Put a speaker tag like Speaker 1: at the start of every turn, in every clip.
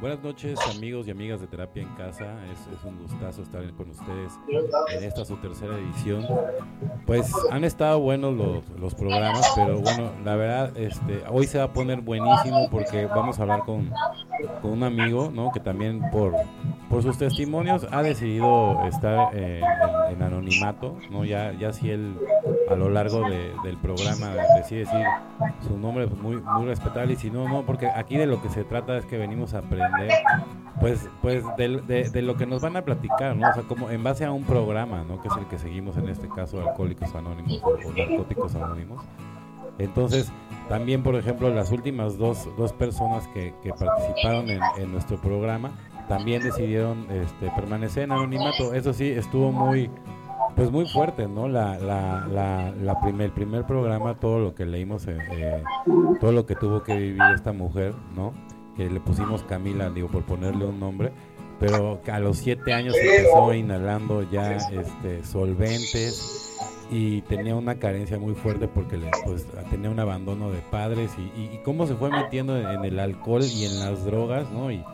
Speaker 1: Buenas noches amigos y amigas de Terapia en Casa, es, un gustazo estar con ustedes en esta su tercera edición. Pues han estado buenos los, los, programas, pero bueno, la verdad, este, hoy se va a poner buenísimo porque vamos a hablar con, con un amigo, ¿no? Que también por, por sus testimonios ha decidido estar en, anonimato, ¿no? Ya, ya si él a lo largo del programa decide decir su nombre, pues muy, muy respetable, y si no, no, porque aquí de lo que se trata es que venimos a aprender pues, pues de, de, lo que nos van a platicar, ¿no? O sea, como en base a un programa, ¿no? Que es el que seguimos en este caso, Alcohólicos Anónimos o, Narcóticos Anónimos. Entonces, también, por ejemplo, las últimas dos, dos personas que, que participaron en, en, nuestro programa también decidieron este, permanecer en anonimato. Eso sí, estuvo muy, pues muy fuerte, ¿no? La, la, la, la primer, el primer programa, todo lo que leímos, eh, eh, todo lo que tuvo que vivir esta mujer, ¿no? que le pusimos Camila, digo, por ponerle un nombre, pero a los siete años empezó inhalando ya este, solventes y tenía una carencia muy fuerte porque le, pues, tenía un abandono de padres y, cómo se fue metiendo en, el alcohol y en las drogas, ¿no? Y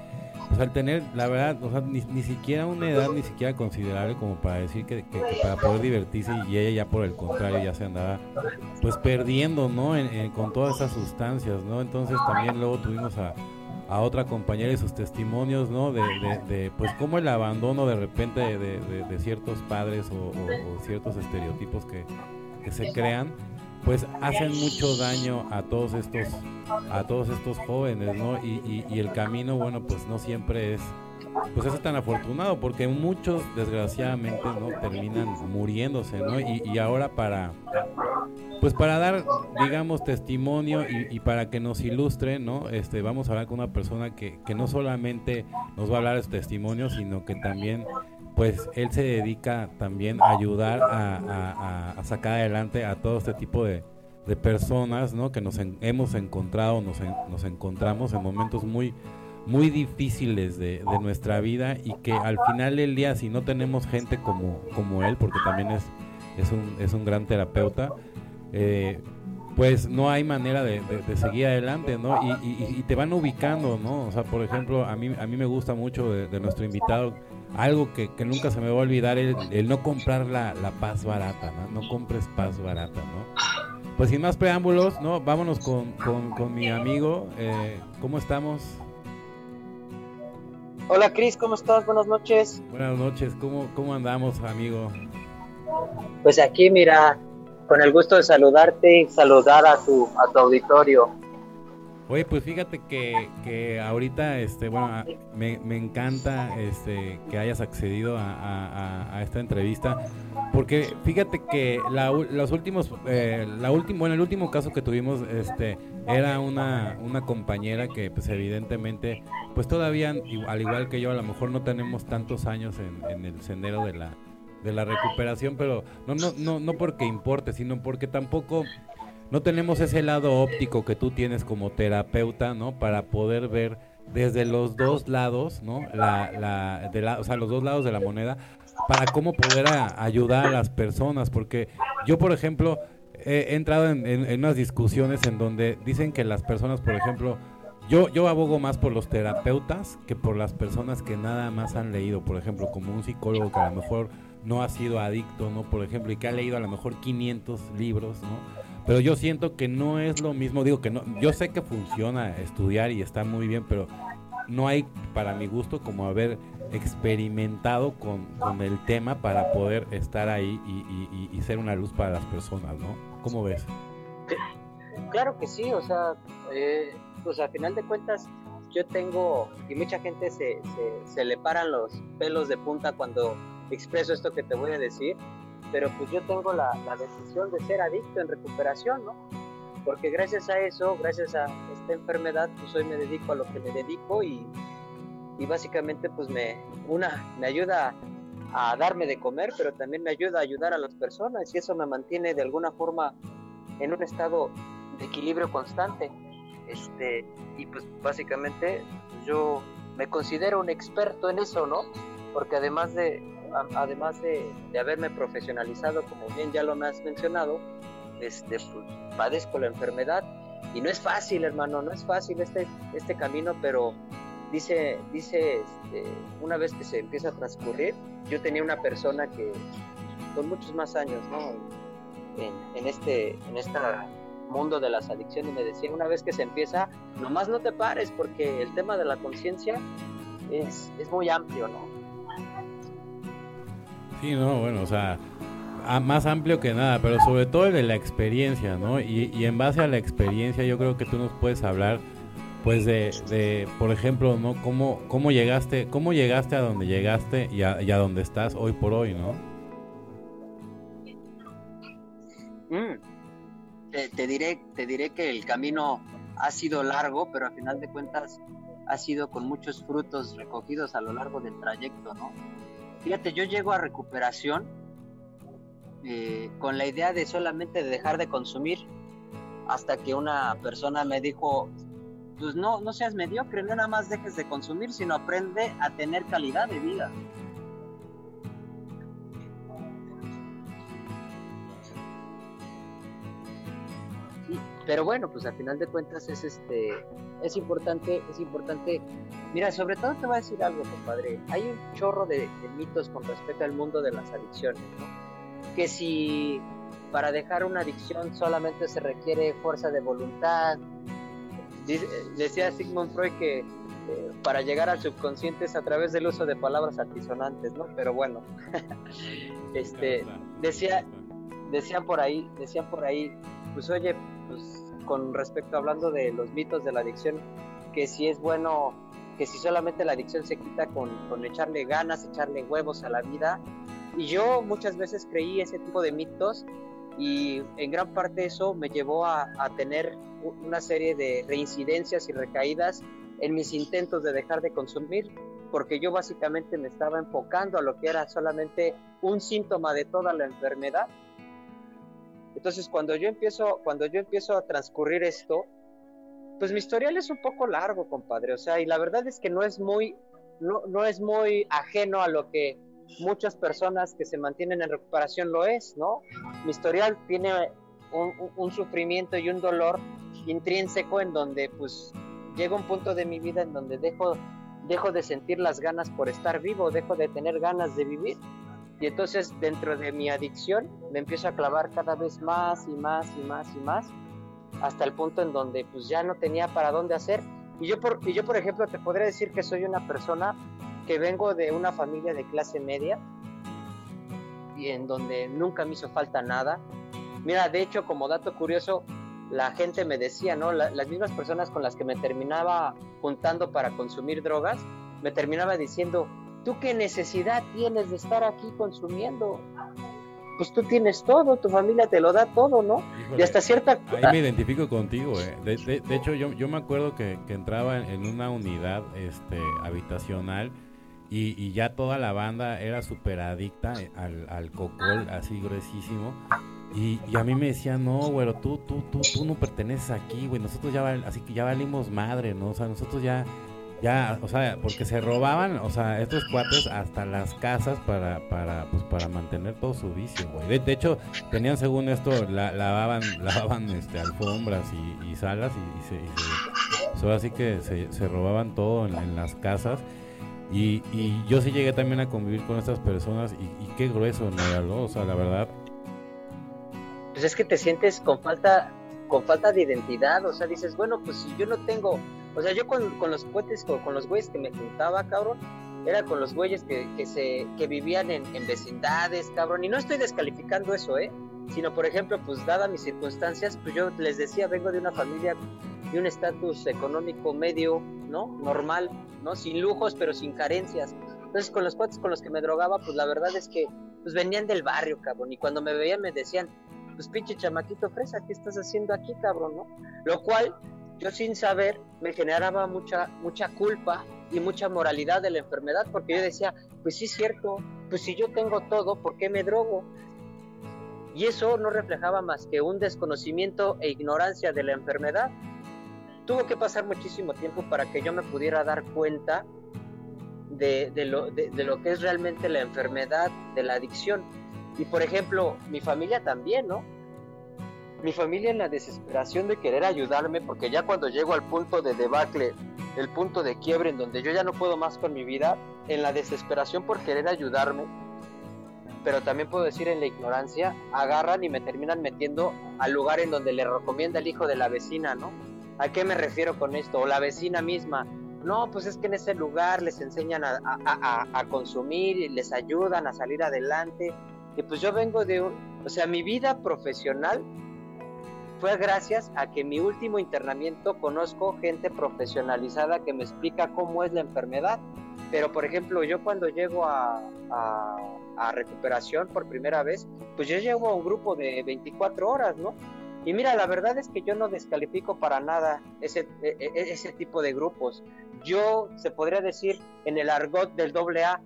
Speaker 1: pues al tener, la verdad, o sea, ni, ni siquiera una edad ni siquiera considerable como para decir que, para poder divertirse y ella ya por el contrario ya se andaba pues perdiendo, ¿no? con todas esas sustancias, ¿no? Entonces también luego tuvimos a a otra compañera y sus testimonios, ¿no? De, de, pues cómo el abandono de repente de, ciertos padres o, ciertos estereotipos que, se crean, pues hacen mucho daño a todos estos, a todos estos jóvenes, ¿no? Y, y, el camino, bueno, pues no siempre es, pues es tan afortunado, porque muchos desgraciadamente, ¿no? Terminan muriéndose, ¿no? Y, y ahora para pues para dar, digamos, testimonio y, para que nos ilustre, ¿no? Este, vamos a hablar con una persona que, que no solamente nos va a hablar de su testimonio, sino que también, pues, él se dedica también a ayudar a, sacar adelante a todo este tipo de, personas, ¿no? Que nos hemos encontrado, nos, encontramos en momentos muy, muy difíciles de, nuestra vida y que al final del día, si no tenemos gente como, como él, porque también es, es, un, es un gran terapeuta, eh, pues no hay manera de, seguir adelante, ¿no? Y, te van ubicando, ¿no? O sea, por ejemplo, a mí, a mí me gusta mucho de, nuestro invitado, algo que, nunca se me va a olvidar, el, el no comprar la, paz barata, ¿no? No compres paz barata, ¿no? Pues sin más preámbulos, ¿no? Vámonos con, con, mi amigo, eh, ¿cómo estamos?
Speaker 2: Hola Cris, ¿cómo estás? Buenas noches.
Speaker 1: Buenas noches, ¿cómo, cómo andamos, amigo?
Speaker 2: Pues aquí, mira, con el gusto de saludarte y saludar a tu, a tu auditorio.
Speaker 1: Oye, pues fíjate que, que ahorita, este, bueno, me, me encanta este, que hayas accedido a, a, esta entrevista, porque fíjate que la, los últimos, eh, la última, bueno, el último caso que tuvimos, este, era una, una compañera que, pues, evidentemente, pues todavía, al igual que yo, a lo mejor no tenemos tantos años en, en el sendero de la, de la recuperación, pero no, no, no, no porque importe, sino porque tampoco no tenemos ese lado óptico que tú tienes como terapeuta, ¿no? Para poder ver desde los dos lados, ¿no? La, de la, o sea, los dos lados de la moneda, para cómo poder ayudar a las personas, porque yo, por ejemplo, he entrado en, en, unas discusiones en donde dicen que las personas, por ejemplo, yo, yo abogo más por los terapeutas que por las personas que nada más han leído, por ejemplo, como un psicólogo que a lo mejor no ha sido adicto, ¿no? Por ejemplo, y que ha leído a lo mejor 500 libros, ¿no? Pero yo siento que no es lo mismo, digo que no, yo sé que funciona estudiar y está muy bien, pero no hay para mi gusto como haber experimentado con, el tema para poder estar ahí y, ser una luz para las personas, ¿no? ¿Cómo ves?
Speaker 2: Claro que sí, o sea, eh, pues al final de cuentas yo tengo, y mucha gente se, se le paran los pelos de punta cuando expreso esto que te voy a decir, pero pues yo tengo la, decisión de ser adicto en recuperación, ¿no? Porque gracias a eso, gracias a esta enfermedad, pues hoy me dedico a lo que me dedico y, y básicamente pues me, una, me ayuda a darme de comer, pero también me ayuda a ayudar a las personas y eso me mantiene de alguna forma en un estado de equilibrio constante. Este, y pues básicamente yo me considero un experto en eso, ¿no? Porque además de, además de, haberme profesionalizado, como bien ya lo me has mencionado, este, pues, padezco la enfermedad y no es fácil, hermano, no es fácil este, este camino, pero dice, dice este, una vez que se empieza a transcurrir, yo tenía una persona que con muchos más años, ¿no? En, este, en este mundo de las adicciones me decía, una vez que se empieza, nomás no te pares porque el tema de la conciencia es, es muy amplio, ¿no?
Speaker 1: Sí, no, bueno, o sea, más amplio que nada, pero sobre todo de la experiencia, ¿no? Y, en base a la experiencia yo creo que tú nos puedes hablar, pues de, de por ejemplo, ¿no? ¿Cómo, cómo llegaste, cómo llegaste a donde llegaste y a, y a donde estás hoy por hoy, ¿no?
Speaker 2: Mm. Te, diré, te diré que el camino ha sido largo, pero a final de cuentas ha sido con muchos frutos recogidos a lo largo del trayecto, ¿no? Fíjate, yo llego a recuperación eh, con la idea de solamente dejar de consumir hasta que una persona me dijo, pues no, no seas mediocre, no nada más dejes de consumir, sino aprende a tener calidad de vida. Pero bueno, pues al final de cuentas es este es importante, es importante. Mira, sobre todo te voy a decir algo, compadre. Hay un chorro de, mitos con respecto al mundo de las adicciones, ¿no? Que si para dejar una adicción solamente se requiere fuerza de voluntad. Decía Sigmund Freud que eh, para llegar al subconsciente es a través del uso de palabras altisonantes, ¿no? Pero bueno, este, decía, decían por ahí, decían por ahí, pues oye, pues con respecto hablando de los mitos de la adicción, que si es bueno, que si solamente la adicción se quita con, con echarle ganas, echarle huevos a la vida. Y yo muchas veces creí ese tipo de mitos y en gran parte eso me llevó a, a, tener una serie de reincidencias y recaídas en mis intentos de dejar de consumir, porque yo básicamente me estaba enfocando a lo que era solamente un síntoma de toda la enfermedad entonces, cuando yo empiezo, cuando yo empiezo a transcurrir esto, pues mi historial es un poco largo, compadre. O sea, y la verdad es que no es muy, no, no es muy ajeno a lo que muchas personas que se mantienen en recuperación lo es, ¿no? Mi historial tiene un, sufrimiento y un dolor intrínseco en donde, pues, llega un punto de mi vida en donde dejo de sentir las ganas por estar vivo, dejo de tener ganas de vivir. Y entonces dentro de mi adicción me empiezo a clavar cada vez más y más y más y más hasta el punto en donde pues ya no tenía para dónde hacer. Y yo por, y yo por ejemplo te podría decir que soy una persona que vengo de una familia de clase media y en donde nunca me hizo falta nada. Mira, de hecho como dato curioso, la gente me decía, ¿no? las mismas personas con las que me terminaba juntando para consumir drogas, me terminaba diciendo, ¿Tú qué necesidad tienes de estar aquí consumiendo? Pues tú tienes todo, tu familia te lo da todo, ¿no? y hasta cierta...
Speaker 1: Ahí me identifico contigo, eh. de, hecho, yo, yo me acuerdo que, entraba en una unidad este, habitacional y, y ya toda la banda era súper adicta al, al cocol, así gruesísimo. Y, y, a mí me decían, no, güero, tú, tú, tú, tú no perteneces aquí, güey. Nosotros ya, así que ya valimos madre, ¿no? O sea, nosotros ya ya, o sea, porque se robaban, o sea, estos cuates hasta las casas para, para, pues, para mantener todo su vicio, güey. De, hecho, tenían según esto, la, lavaban, lavaban este, alfombras y, salas y, se, así que se, robaban todo en, las casas. Y, y, yo sí llegué también a convivir con estas personas y, qué grueso, ¿no? O sea, la verdad.
Speaker 2: Pues es que te sientes con falta, con falta de identidad, o sea, dices, bueno, pues si yo no tengo o sea, yo con, con los cohetes, con, los güeyes que me juntaba, cabrón, era con los güeyes que, que, se, que vivían en, vecindades, cabrón. Y no estoy descalificando eso, ¿eh? Sino, por ejemplo, pues dadas mis circunstancias, pues yo les decía, vengo de una familia de un estatus económico medio, ¿no? Normal, ¿no? Sin lujos, pero sin carencias. Entonces, con los cuates con los que me drogaba, pues la verdad es que pues venían del barrio, cabrón. Y cuando me veían me decían, pues pinche chamaquito fresa, ¿qué estás haciendo aquí, cabrón, no? Lo cual yo sin saber me generaba mucha, mucha culpa y mucha moralidad de la enfermedad, porque yo decía, pues sí es cierto, pues si yo tengo todo, ¿por qué me drogo? Y eso no reflejaba más que un desconocimiento e ignorancia de la enfermedad. Tuvo que pasar muchísimo tiempo para que yo me pudiera dar cuenta de, de, lo, de, de lo que es realmente la enfermedad de la adicción. Y por ejemplo, mi familia también, ¿no? Mi familia en la desesperación de querer ayudarme, porque ya cuando llego al punto de debacle el punto de quiebre en donde yo ya no puedo más con mi vida, en la desesperación por querer ayudarme, pero también puedo decir en la ignorancia, agarran y me terminan metiendo al lugar en donde le recomienda el hijo de la vecina, ¿no? ¿A qué me refiero con esto? O la vecina misma. No, pues es que en ese lugar les enseñan a, a consumir y les ayudan a salir adelante. Y pues yo vengo de un... O sea, mi vida profesional fue gracias a que en mi último internamiento conozco gente profesionalizada que me explica cómo es la enfermedad. Pero, por ejemplo, yo cuando llego a, recuperación por primera vez, pues yo llevo a un grupo de 24 horas, ¿no? Y mira, la verdad es que yo no descalifico para nada ese, e, e, ese tipo de grupos. Yo, se podría decir, en el argot del doble A,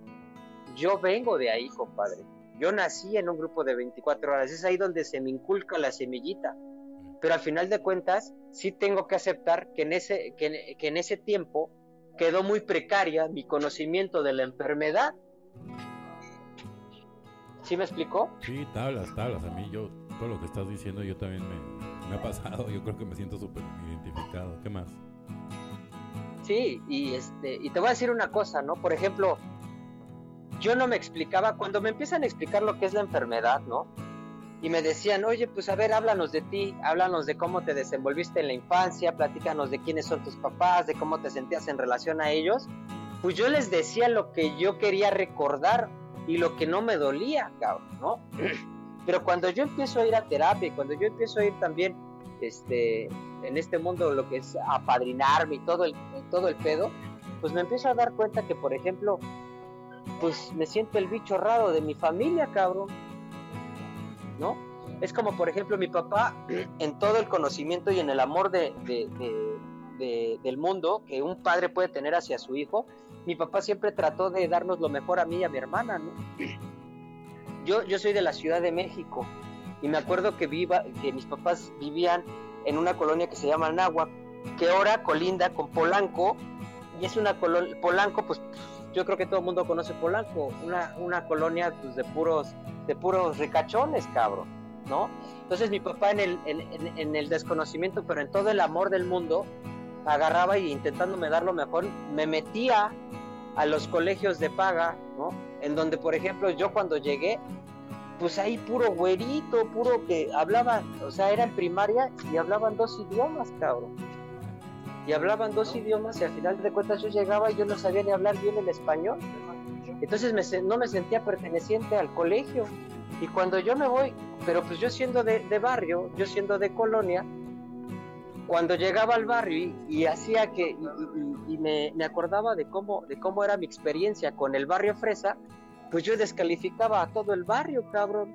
Speaker 2: yo vengo de ahí, compadre. Yo nací en un grupo de 24 horas. Es ahí donde se me inculca la semillita pero al final de cuentas sí tengo que aceptar que en ese, que, en ese tiempo quedó muy precaria mi conocimiento de la enfermedad. ¿Sí me explicó?
Speaker 1: Sí, tablas, tablas. A mí yo, todo lo que estás diciendo yo también me, me ha pasado. Yo creo que me siento súper identificado. ¿Qué más?
Speaker 2: Sí, y, este, y te voy a decir una cosa, ¿no? Por ejemplo, yo no me explicaba, cuando me empiezan a explicar lo que es la enfermedad, ¿no? Y me decían, oye, pues a ver, háblanos de ti, háblanos de cómo te desenvolviste en la infancia, platícanos de quiénes son tus papás, de cómo te sentías en relación a ellos. Pues yo les decía lo que yo quería recordar y lo que no me dolía, cabrón, ¿no? Pero cuando yo empiezo a ir a terapia, cuando yo empiezo a ir también este, en este mundo, lo que es apadrinarme y todo el, todo el pedo, pues me empiezo a dar cuenta que, por ejemplo, pues me siento el bicho raro de mi familia, cabrón ¿no? Es como, por ejemplo, mi papá, en todo el conocimiento y en el amor de, del mundo que un padre puede tener hacia su hijo, mi papá siempre trató de darnos lo mejor a mí y a mi hermana, ¿no? Yo, yo soy de la Ciudad de México y me acuerdo que, viva, que mis papás vivían en una colonia que se llama Nahua, que ahora colinda con Polanco, y es una colonia, Polanco, pues yo creo que todo el mundo conoce Polanco, una, una colonia pues, de puros de puros ricachones, cabrón, ¿no? Entonces mi papá en el, en, el desconocimiento, pero en todo el amor del mundo, agarraba y intentándome dar lo mejor, me metía a los colegios de paga, ¿no? En donde, por ejemplo, yo cuando llegué, pues ahí puro güerito, puro que hablaba, o sea, era en primaria y hablaban dos idiomas, cabrón. Y hablaban dos idiomas y al final de cuentas yo llegaba y yo no sabía ni hablar bien el español. Entonces no me sentía perteneciente al colegio. Y cuando yo me voy, pero pues yo siendo de, barrio, yo siendo de colonia, cuando llegaba al barrio y, hacía que, y, me, acordaba de cómo, de cómo era mi experiencia con el barrio Fresa, pues yo descalificaba a todo el barrio, cabrón.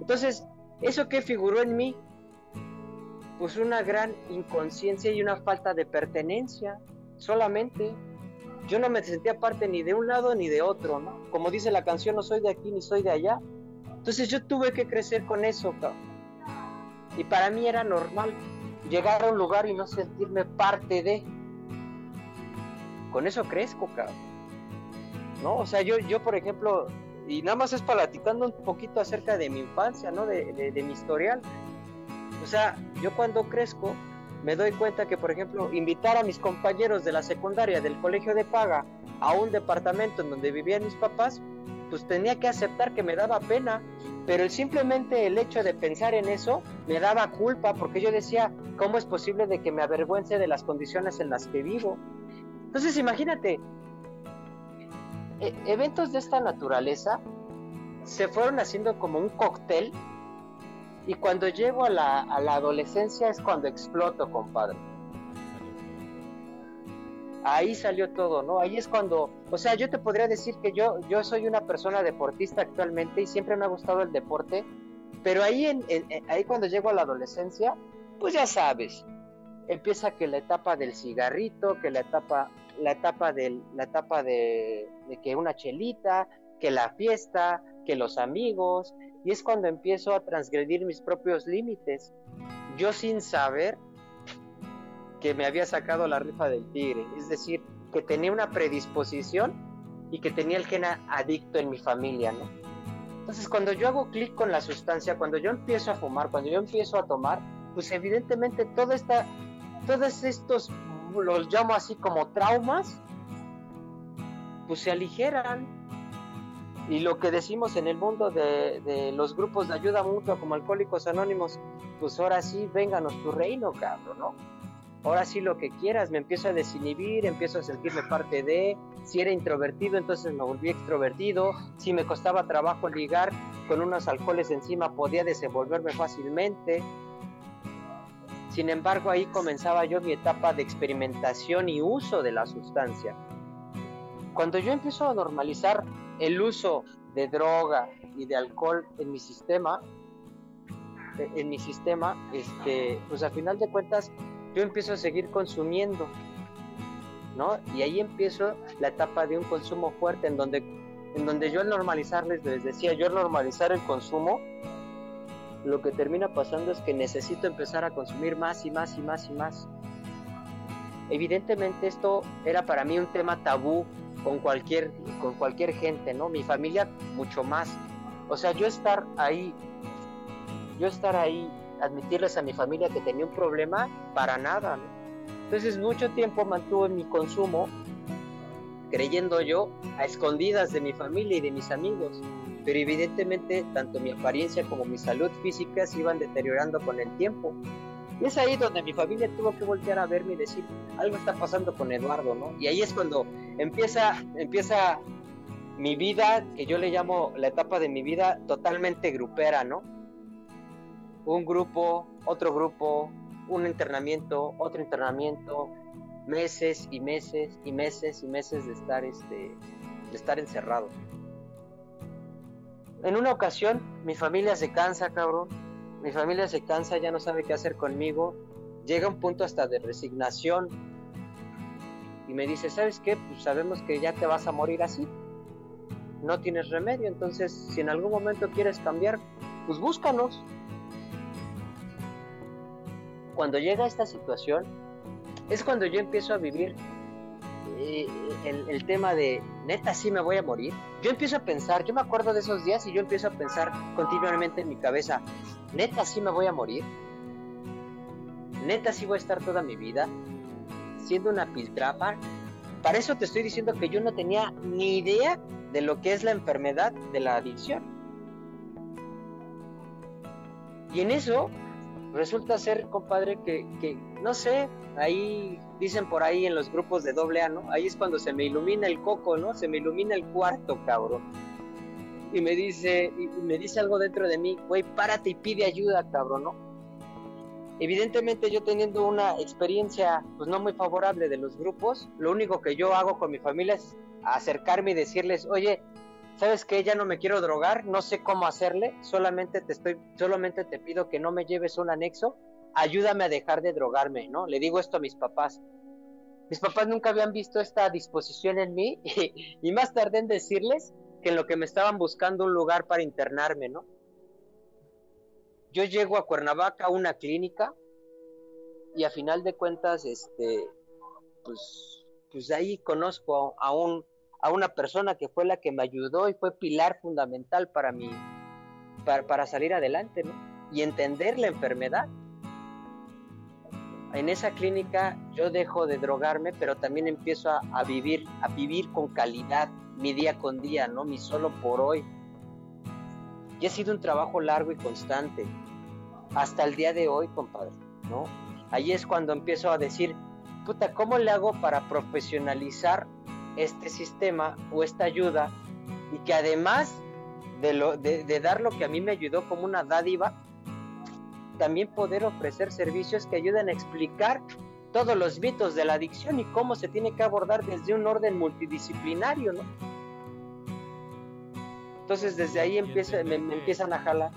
Speaker 2: Entonces, ¿eso qué figuró en mí? Pues una gran inconsciencia y una falta de pertenencia, solamente yo no me sentía parte ni de un lado ni de otro, ¿no? Como dice la canción, no soy de aquí ni soy de allá. Entonces yo tuve que crecer con eso, cabrón. Y para mí era normal llegar a un lugar y no sentirme parte de. Con eso crezco, cabrón. ¿No? O sea, yo, yo por ejemplo, y nada más es platicando un poquito acerca de mi infancia, ¿no? De, de mi historial. O sea, yo cuando crezco, me doy cuenta que, por ejemplo, invitar a mis compañeros de la secundaria del colegio de paga a un departamento en donde vivían mis papás, pues tenía que aceptar que me daba pena, pero simplemente el hecho de pensar en eso me daba culpa porque yo decía, ¿cómo es posible de que me avergüence de las condiciones en las que vivo? Entonces imagínate, e-, eventos de esta naturaleza se fueron haciendo como un cóctel y cuando llego a la, a la adolescencia es cuando exploto, compadre. Ahí salió todo, ¿no? Ahí es cuando, o sea, yo te podría decir que yo, soy una persona deportista actualmente y siempre me ha gustado el deporte, pero ahí, en, ahí cuando llego a la adolescencia, pues ya sabes, empieza que la etapa del cigarrito, que la etapa, la etapa, del, la etapa de que una chelita, que la fiesta, que los amigos, y es cuando empiezo a transgredir mis propios límites, yo sin saber que me había sacado la rifa del tigre, es decir, que tenía una predisposición y que tenía el gen adicto en mi familia, ¿no? Entonces, cuando yo hago clic con la sustancia, cuando yo empiezo a fumar, cuando yo empiezo a tomar, pues evidentemente todo esta, todos estos los llamo así como traumas, pues se aligeran. Y lo que decimos en el mundo de, de los grupos de ayuda mutua como Alcohólicos Anónimos, pues ahora sí, vénganos tu reino, cabrón, ¿no? ahora sí lo que quieras, me empiezo a desinhibir, empiezo a sentirme parte de, si era introvertido, entonces me volví extrovertido, si me costaba trabajo ligar con unos alcoholes encima, podía desenvolverme fácilmente. Sin embargo, ahí comenzaba yo mi etapa de experimentación y uso de la sustancia. Cuando yo empiezo a normalizar el uso de droga y de alcohol en mi sistema, en mi sistema, este, pues a final de cuentas yo empiezo a seguir consumiendo, ¿no? Y ahí empiezo la etapa de un consumo fuerte, en donde, en donde yo al normalizarles, les decía, yo al normalizar el consumo, lo que termina pasando es que necesito empezar a consumir más y más y más y más. Evidentemente esto era para mí un tema tabú con cualquier, con cualquier gente, ¿no? Mi familia mucho más. O sea, yo estar ahí, yo estar ahí admitirles a mi familia que tenía un problema, para nada. Entonces mucho tiempo mantuve mi consumo, creyendo yo, a escondidas de mi familia y de mis amigos. Pero evidentemente tanto mi apariencia como mi salud física se iban deteriorando con el tiempo. Y es ahí donde mi familia tuvo que voltear a verme y decir, algo está pasando con Eduardo, ¿no? Y ahí es cuando empieza, empieza mi vida, que yo le llamo la etapa de mi vida totalmente grupera, ¿no? un grupo, otro grupo, un internamiento, otro internamiento, meses y meses y meses y meses de estar, este, de estar encerrado. En una ocasión, mi familia se cansa, cabrón. Mi familia se cansa, ya no sabe qué hacer conmigo. Llega un punto hasta de resignación. Y me dice, ¿sabes qué? Pues sabemos que ya te vas a morir así. No tienes remedio. Entonces, si en algún momento quieres cambiar, pues búscanos cuando llega esta situación, es cuando yo empiezo a vivir eh, el, tema de, neta, sí me voy a morir. Yo empiezo a pensar, yo me acuerdo de esos días y yo empiezo a pensar continuamente en mi cabeza, neta, sí me voy a morir. Neta, sí voy a estar toda mi vida siendo una piltrafa. Para eso te estoy diciendo que yo no tenía ni idea de lo que es la enfermedad de la adicción. Y en eso resulta ser, compadre, que, no sé, ahí dicen por ahí en los grupos de doble A, ¿no? Ahí es cuando se me ilumina el coco, ¿no? Se me ilumina el cuarto, cabrón. Y me dice, y me dice algo dentro de mí, güey, párate y pide ayuda, cabrón, ¿no? Evidentemente yo teniendo una experiencia pues no muy favorable de los grupos, lo único que yo hago con mi familia es acercarme y decirles, oye, ¿sabes qué? Ya no me quiero drogar, no sé cómo hacerle, solamente te estoy, solamente te pido que no me lleves un anexo, ayúdame a dejar de drogarme, ¿no? Le digo esto a mis papás. Mis papás nunca habían visto esta disposición en mí y, más tardé en decirles que en lo que me estaban buscando un lugar para internarme, ¿no? Yo llego a Cuernavaca a una clínica y a final de cuentas, este, pues, pues ahí conozco a un a una persona que fue la que me ayudó y fue pilar fundamental para mí, para, salir adelante, ¿no? Y entender la enfermedad. En esa clínica yo dejo de drogarme, pero también empiezo a, vivir, a vivir con calidad, mi día con día, ¿no? Mi solo por hoy. Y ha sido un trabajo largo y constante, hasta el día de hoy, compadre, ¿no? Ahí es cuando empiezo a decir, puta, ¿cómo le hago para profesionalizar este sistema o esta ayuda y que además de, lo, de, dar lo que a mí me ayudó como una dádiva, también poder ofrecer servicios que ayuden a explicar todos los mitos de la adicción y cómo se tiene que abordar desde un orden multidisciplinario, ¿no? Entonces desde ahí empieza, me, empiezan a jalar.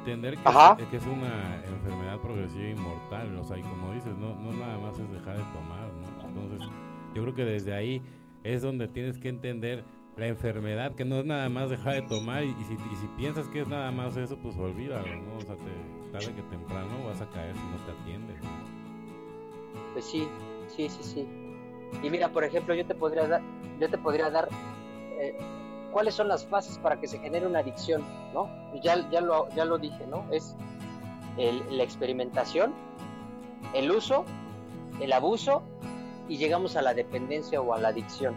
Speaker 1: Entender que, que, es una enfermedad progresiva e inmortal, o sea, y como dices, no, no nada más es dejar de tomar, ¿no? Entonces, yo creo que desde ahí es donde tienes que entender la enfermedad, que no es nada más dejar de tomar y, si, si, piensas que es nada más eso, pues olvídalo, ¿no? O sea, te, tarde que temprano vas a caer si no te atiendes.
Speaker 2: Pues sí, sí, sí, sí. Y mira, por ejemplo, yo te podría dar, yo te podría dar eh, cuáles son las fases para que se genere una adicción, ¿no? Ya, ya, lo, ya lo dije, ¿no? Es la experimentación, el uso, el abuso y llegamos a la dependencia o a la adicción.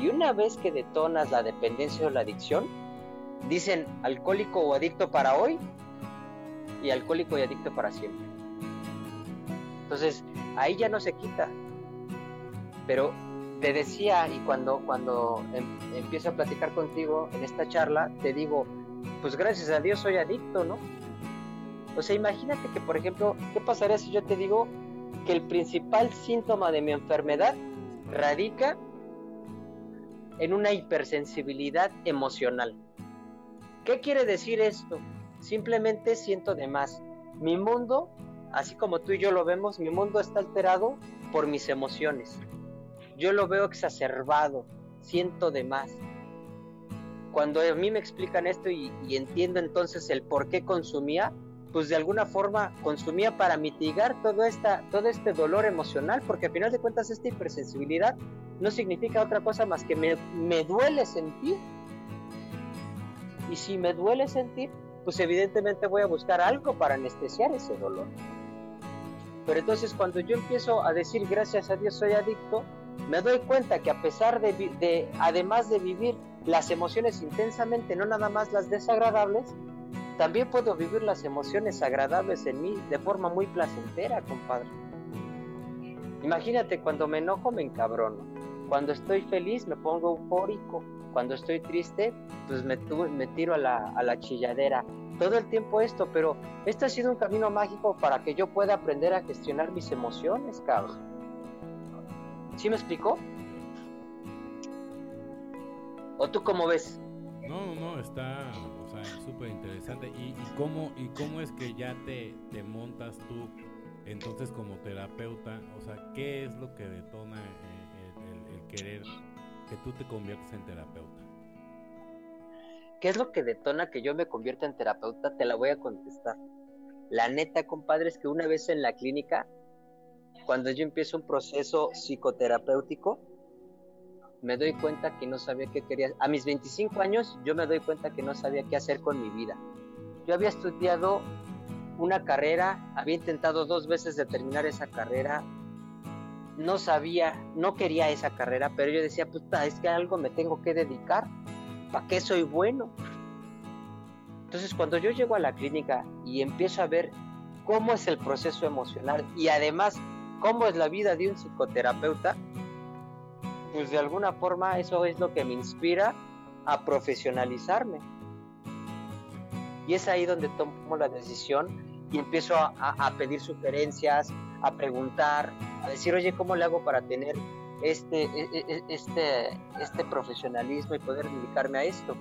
Speaker 2: Y una vez que detonas la dependencia o la adicción, dicen alcohólico o adicto para hoy y alcohólico y adicto para siempre. Entonces, ahí ya no se quita. Pero te decía, y cuando, cuando em, empiezo a platicar contigo en esta charla, te digo, pues gracias a Dios soy adicto, ¿no? O sea, imagínate que, por ejemplo, ¿qué pasaría si yo te digo que el principal síntoma de mi enfermedad radica en una hipersensibilidad emocional? ¿Qué quiere decir esto? Simplemente siento de más. Mi mundo, así como tú y yo lo vemos, mi mundo está alterado por mis emociones. Yo lo veo exacerbado, siento de más. Cuando a mí me explican esto y, entiendo entonces el por qué consumía, pues de alguna forma consumía para mitigar todo, esta, todo este dolor emocional, porque al final de cuentas esta hipersensibilidad no significa otra cosa más que me, me duele sentir. Y si me duele sentir, pues evidentemente voy a buscar algo para anestesiar ese dolor. Pero entonces cuando yo empiezo a decir gracias a Dios soy adicto, me doy cuenta que a pesar de, de además de vivir las emociones intensamente, no nada más las desagradables, también puedo vivir las emociones agradables en mí de forma muy placentera, compadre. Imagínate, cuando me enojo me encabrono. Cuando estoy feliz me pongo eufórico. Cuando estoy triste, pues me, me tiro a la, a la chilladera. Todo el tiempo esto, pero esto ha sido un camino mágico para que yo pueda aprender a gestionar mis emociones, cabrón. ¿Sí me explicó? ¿O tú cómo ves?
Speaker 1: No, no, está súper interesante. ¿Y, cómo, ¿Y cómo es que ya te, montas tú entonces como terapeuta? O sea, ¿qué es lo que detona eh, el, querer que tú te conviertas en terapeuta?
Speaker 2: ¿Qué es lo que detona que yo me convierta en terapeuta? Te la voy a contestar. La neta, compadre, es que una vez en la clínica, cuando yo empiezo un proceso psicoterapéutico, me doy cuenta que no sabía qué quería. A mis 25 años yo me doy cuenta que no sabía qué hacer con mi vida. Yo había estudiado una carrera, había intentado dos veces de terminar esa carrera, no sabía, no quería esa carrera, pero yo decía, puta, es que algo me tengo que dedicar, ¿para qué soy bueno? Entonces cuando yo llego a la clínica y empiezo a ver cómo es el proceso emocional y además cómo es la vida de un psicoterapeuta, pues de alguna forma eso es lo que me inspira a profesionalizarme. Y es ahí donde tomo la decisión y empiezo a, pedir sugerencias, a preguntar, a decir, oye, ¿cómo le hago para tener este, e, e, e, este, este profesionalismo y poder dedicarme a esto?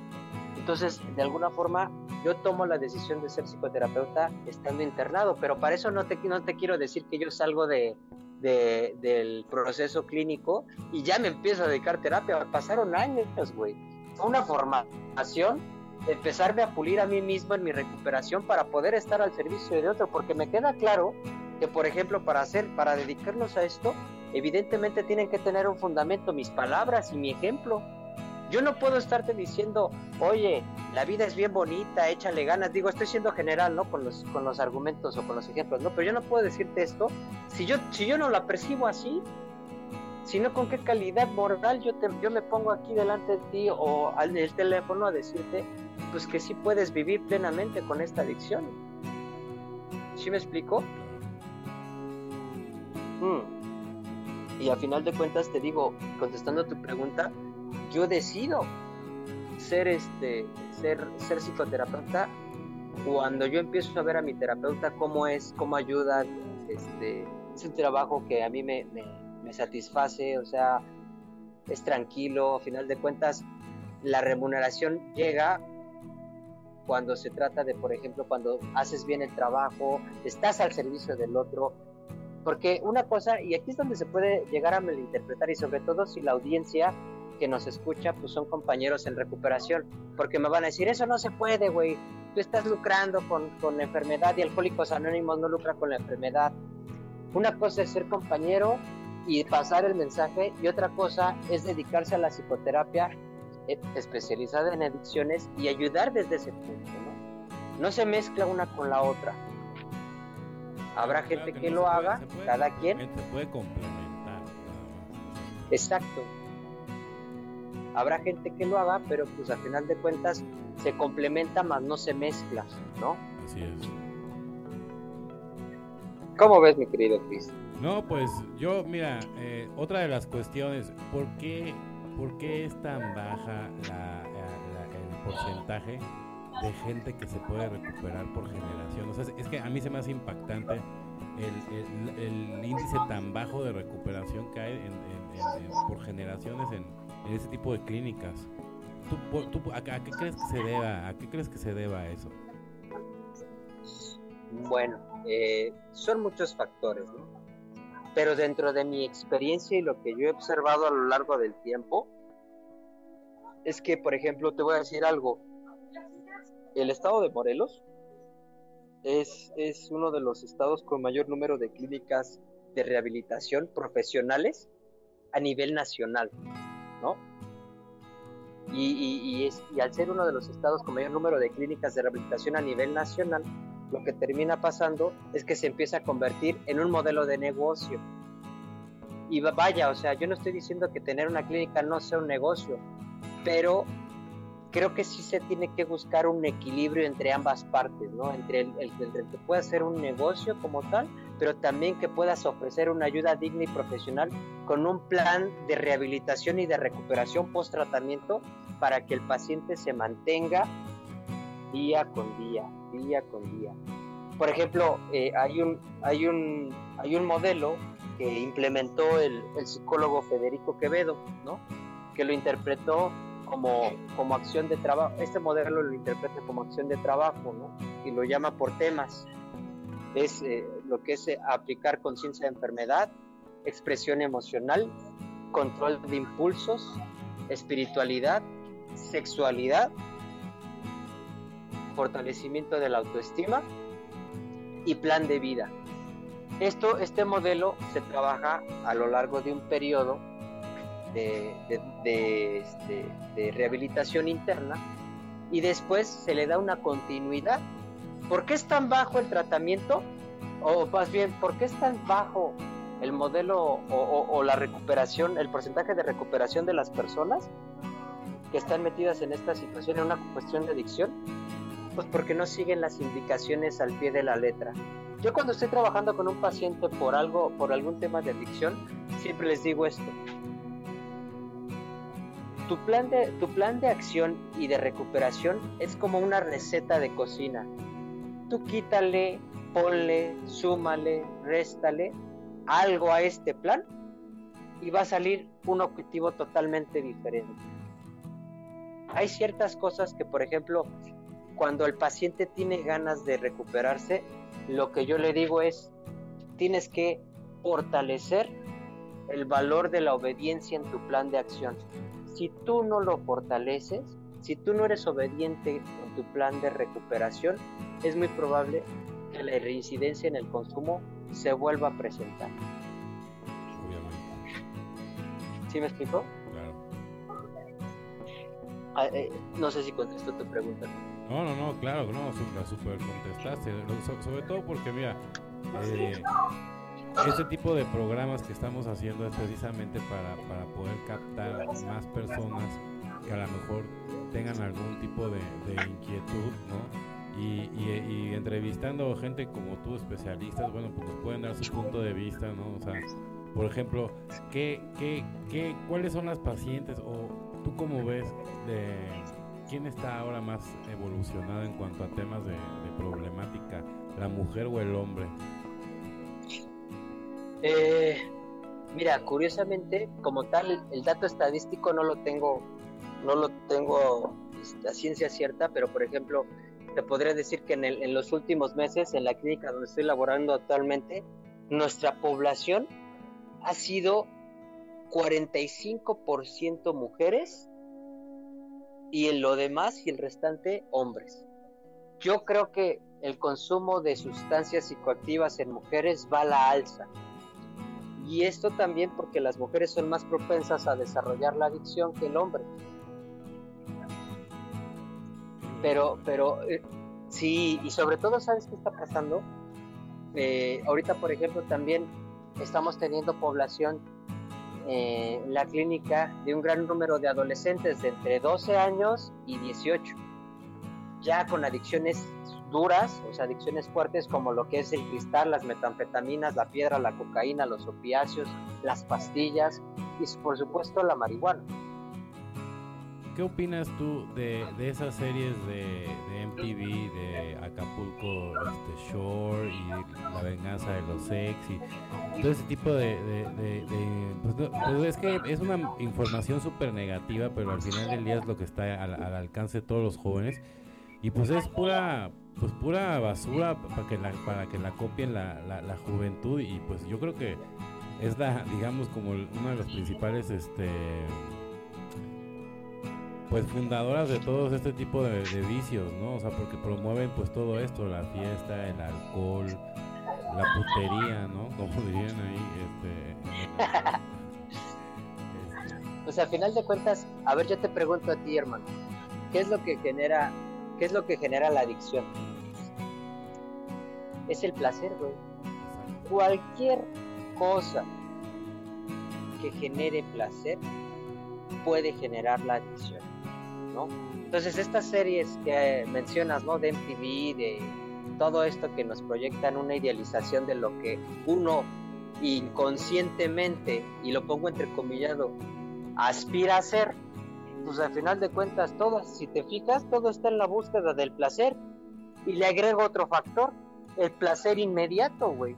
Speaker 2: Entonces, de alguna forma, yo tomo la decisión de ser psicoterapeuta estando internado, pero para eso no te, no te quiero decir que yo salgo de, del proceso clínico y ya me empiezo a dedicar terapia. Pasaron años, güey. Fue una formación de empezarme a pulir a mí mismo en mi recuperación para poder estar al servicio de otro, porque me queda claro que, por ejemplo, para hacer, para dedicarnos a esto, evidentemente tienen que tener un fundamento mis palabras y mi ejemplo. Yo no puedo estarte diciendo, oye, la vida es bien bonita, échale ganas. Digo, estoy siendo general, ¿no? Con los, con los argumentos o con los ejemplos, ¿no? Pero yo no puedo decirte esto si yo, si yo no la percibo así, sino con qué calidad moral yo, te, yo me pongo aquí delante de ti o al el teléfono a decirte, pues que sí puedes vivir plenamente con esta adicción. ¿Sí me explico? Mm. Y a final de cuentas te digo, contestando a tu pregunta, yo decido ser este ser ser psicoterapeuta cuando yo empiezo a ver a mi terapeuta cómo es cómo ayuda este es un trabajo que a mí me, me, satisface o sea es tranquilo a final de cuentas la remuneración llega cuando se trata de por ejemplo cuando haces bien el trabajo estás al servicio del otro porque una cosa y aquí es donde se puede llegar a malinterpretar y sobre todo si la audiencia que nos escucha, pues son compañeros en recuperación, porque me van a decir, eso no se puede, güey, tú estás lucrando con, con enfermedad y Alcohólicos Anónimos no lucra con la enfermedad. Una cosa es ser compañero y pasar el mensaje y otra cosa es dedicarse a la psicoterapia eh, especializada en adicciones y ayudar desde ese punto, ¿no? No se mezcla una con la otra. Habrá gente que, lo haga, cada quien.
Speaker 1: Se puede complementar
Speaker 2: Exacto. Habrá gente que lo haga, pero pues al final de cuentas se complementa más no se mezcla, ¿no?
Speaker 1: Así es.
Speaker 2: ¿Cómo ves, mi querido Chris?
Speaker 1: No, pues yo, mira, eh, otra de las cuestiones, ¿por qué, ¿por qué es tan baja la, el porcentaje de gente que se puede recuperar por generación? O sea, es que a mí se me hace impactante el, el, índice tan bajo de recuperación que hay en, por generaciones en, ese tipo de clínicas. ¿Tú, a, qué crees que se deba? ¿A qué crees que se deba eso?
Speaker 2: Bueno, eh, son muchos factores, ¿no? Pero dentro de mi experiencia y lo que yo he observado a lo largo del tiempo, es que, por ejemplo, te voy a decir algo. El estado de Morelos es, es uno de los estados con mayor número de clínicas de rehabilitación profesionales a nivel nacional, ¿no? Y, y, es, y, al ser uno de los estados con mayor número de clínicas de rehabilitación a nivel nacional, lo que termina pasando es que se empieza a convertir en un modelo de negocio. Y vaya, o sea, yo no estoy diciendo que tener una clínica no sea un negocio, pero creo que sí se tiene que buscar un equilibrio entre ambas partes, ¿no? Entre el, el, que pueda ser un negocio como tal, pero también que puedas ofrecer una ayuda digna y profesional con un plan de rehabilitación y de recuperación post tratamiento para que el paciente se mantenga día con día, día con día. Por ejemplo, eh, hay, un, hay, un, hay un modelo que implementó el, el psicólogo Federico Quevedo, ¿no? que lo interpretó como, como acción de trabajo. Este modelo lo interpreta como acción de trabajo. Y lo llama por temas. Es eh, lo que es eh, aplicar conciencia de enfermedad, expresión emocional, control de impulsos, espiritualidad, sexualidad, fortalecimiento de la autoestima y plan de vida. Esto, este modelo se trabaja a lo largo de un periodo de, este, de, rehabilitación interna y después se le da una continuidad. ¿Por qué es tan bajo el tratamiento? O más bien, ¿por qué es tan bajo el modelo o, la recuperación, el porcentaje de recuperación de las personas que están metidas en esta situación, en una cuestión de adicción? Pues porque no siguen las indicaciones al pie de la letra. Yo cuando estoy trabajando con un paciente por algo, por algún tema de adicción, siempre les digo esto tu plan, de, tu plan de acción y de recuperación es como una receta de cocina. Tú quítale, ponle, súmale, réstale algo a este plan y va a salir un objetivo totalmente diferente. Hay ciertas cosas que, por ejemplo, cuando el paciente tiene ganas de recuperarse, lo que yo le digo es, tienes que fortalecer el valor de la obediencia en tu plan de acción si tú no lo fortaleces, si tú no eres obediente con tu plan de recuperación, es muy probable que la reincidencia en el consumo se vuelva a presentar. Obviamente. ¿Sí me explico? Claro. Ah, eh, no sé si contestó tu pregunta.
Speaker 1: No, no, no, claro, no, super, super contestaste. Sobre todo porque, mira, eh, ese tipo de programas que estamos haciendo es precisamente para, para poder captar más personas que a lo mejor tengan algún tipo de, inquietud, ¿no? Y, entrevistando gente como tú, especialistas, bueno, pues nos pueden dar su punto de vista, ¿no? O sea, por ejemplo, ¿qué, qué, qué, ¿cuáles son las pacientes o tú cómo ves de quién está ahora más evolucionado en cuanto a temas de problemática, la mujer o el hombre?
Speaker 2: Eh, mira, curiosamente, como tal, el dato estadístico no lo tengo, no lo tengo este, a ciencia cierta, pero por ejemplo, te podría decir que en, en los últimos meses, en la clínica donde estoy laborando actualmente, nuestra población ha sido 45% mujeres y en lo demás y el restante hombres. Yo creo que el consumo de sustancias psicoactivas en mujeres va a la alza. Y esto también porque las mujeres son más propensas a desarrollar la adicción que el hombre. Pero, pero eh, sí, y sobre todo, ¿sabes qué está pasando? Eh, ahorita, por ejemplo, también estamos teniendo población eh, la clínica de un gran número de adolescentes de entre 12 años y 18, ya con adicciones duras, o sea, adicciones fuertes como lo que es el cristal, las metanfetaminas, la piedra, la cocaína, los opiáceos, las pastillas y por supuesto la marihuana.
Speaker 1: ¿Qué opinas tú de, esas series de, MTV, de Acapulco este, Shore y La venganza de los ex y todo ese tipo de... pues, pues, es que es una información súper negativa, pero al final del día es lo que está al, alcance de todos los jóvenes y pues es pura pues pura basura para que la, para que la copien la, la, juventud y pues yo creo que es la digamos como una de las principales este pues fundadoras de todos este tipo de, vicios, ¿no? O sea, porque promueven pues todo esto, la fiesta, el alcohol, la putería, ¿no? Como dirían ahí, este...
Speaker 2: Pues al final de cuentas, a ver, yo te pregunto a ti, hermano, ¿qué es lo que genera, qué es lo que genera la adicción? Es el placer, güey. Cualquier cosa que genere placer puede generar la adicción. Entonces estas series que mencionas, ¿no? De MTV, de todo esto que nos proyectan una idealización de lo que uno inconscientemente, y lo pongo entrecomillado, aspira a ser, pues al final de cuentas todas, si te fijas, todo está en la búsqueda del placer y le agrego otro factor, el placer inmediato, güey.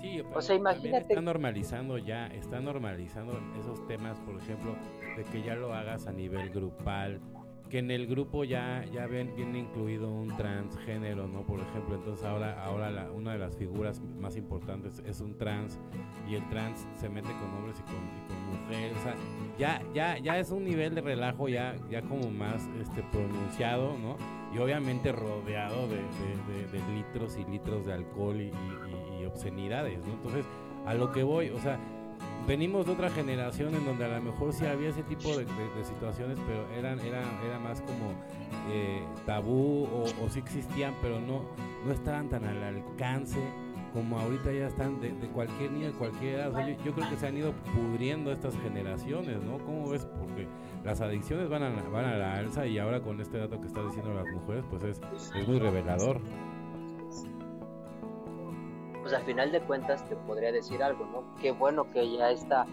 Speaker 1: Sí, o sea, imagínate. Está normalizando ya, está normalizando esos temas, por ejemplo, de que ya lo hagas a nivel grupal, que en el grupo ya ya ven, viene incluido un transgénero, ¿no? Por ejemplo, entonces ahora ahora la, una de las figuras más importantes es un trans y el trans se mete con hombres y con, mujeres, o sea, ya ya ya es un nivel de relajo ya ya como más este pronunciado, ¿no? Y obviamente rodeado de, litros y litros de alcohol y, y obscenidades, ¿no? Entonces, a lo que voy, o sea, venimos de otra generación en donde a lo mejor sí había ese tipo de, situaciones, pero eran era, era más como eh, tabú o, o, sí existían, pero no, no estaban tan al alcance como ahorita ya están de, cualquier niño, de cualquier edad. yo, creo que se han ido pudriendo estas generaciones, ¿no? ¿Cómo ves? Porque las adicciones van a, van a la alza y ahora con este dato que está diciendo las mujeres, pues es, es muy revelador
Speaker 2: pues al final de cuentas te podría decir algo, ¿no? Qué bueno que ya está,